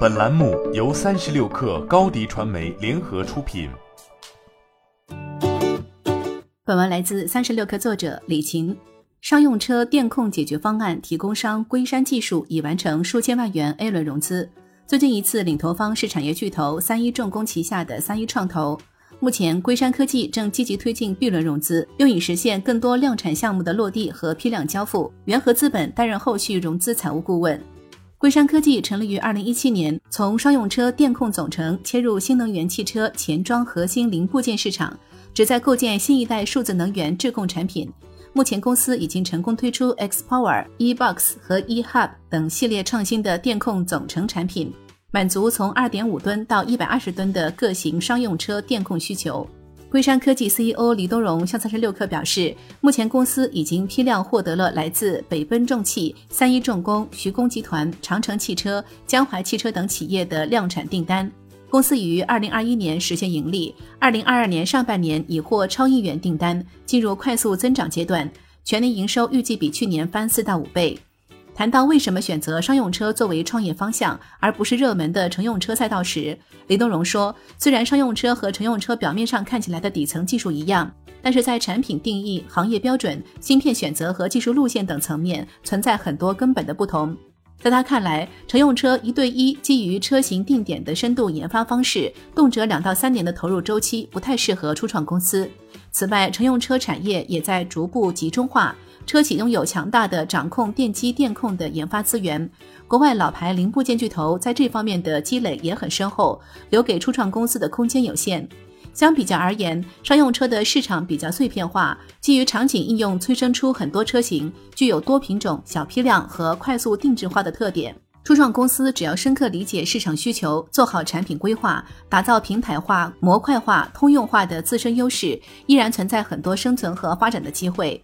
本栏目由三十六克高低传媒联合出品。本文来自三十六克作者李晴。商用车电控解决方案提供商龟山技术已完成数千万元 A 轮融资。最近一次领投方是产业巨头三一重工旗下的三一创投。目前，龟山科技正积极推进 B 轮融资，用以实现更多量产项目的落地和批量交付。元和资本担任后续融资财务顾问。龟山科技成立于二零一七年，从商用车电控总成切入新能源汽车前装核心零部件市场，旨在构建新一代数字能源智控产品。目前，公司已经成功推出 X Power、E Box 和 E Hub 等系列创新的电控总成产品，满足从二点五吨到一百二十吨的各型商用车电控需求。龟山科技 CEO 李东荣向三十六氪表示，目前公司已经批量获得了来自北奔重汽、三一重工、徐工集团、长城汽车、江淮汽车等企业的量产订单。公司于二零二一年实现盈利，二零二二年上半年已获超亿元订单，进入快速增长阶段，全年营收预计比去年翻四到五倍。谈到为什么选择商用车作为创业方向，而不是热门的乘用车赛道时，李东荣说：“虽然商用车和乘用车表面上看起来的底层技术一样，但是在产品定义、行业标准、芯片选择和技术路线等层面存在很多根本的不同。在他看来，乘用车一对一基于车型定点的深度研发方式，动辄两到三年的投入周期，不太适合初创公司。此外，乘用车产业也在逐步集中化。”车企拥有强大的掌控电机电控的研发资源，国外老牌零部件巨头在这方面的积累也很深厚，留给初创公司的空间有限。相比较而言，商用车的市场比较碎片化，基于场景应用催生出很多车型，具有多品种、小批量和快速定制化的特点。初创公司只要深刻理解市场需求，做好产品规划，打造平台化、模块化、通用化的自身优势，依然存在很多生存和发展的机会。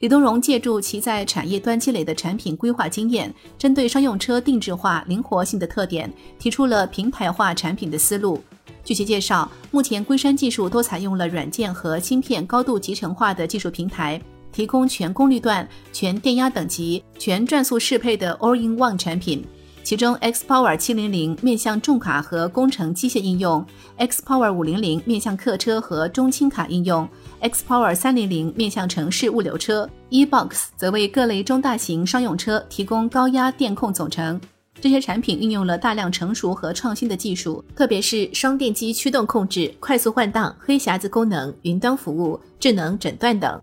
李东荣借助其在产业端积累的产品规划经验，针对商用车定制化、灵活性的特点，提出了平台化产品的思路。据其介绍，目前龟山技术都采用了软件和芯片高度集成化的技术平台，提供全功率段、全电压等级、全转速适配的 All-in-One 产品。其中，X Power 七零零面向重卡和工程机械应用，X Power 五零零面向客车和中轻卡应用，X Power 三零零面向城市物流车，E Box 则为各类中大型商用车提供高压电控总成。这些产品运用了大量成熟和创新的技术，特别是双电机驱动控制、快速换挡、黑匣子功能、云端服务、智能诊断等。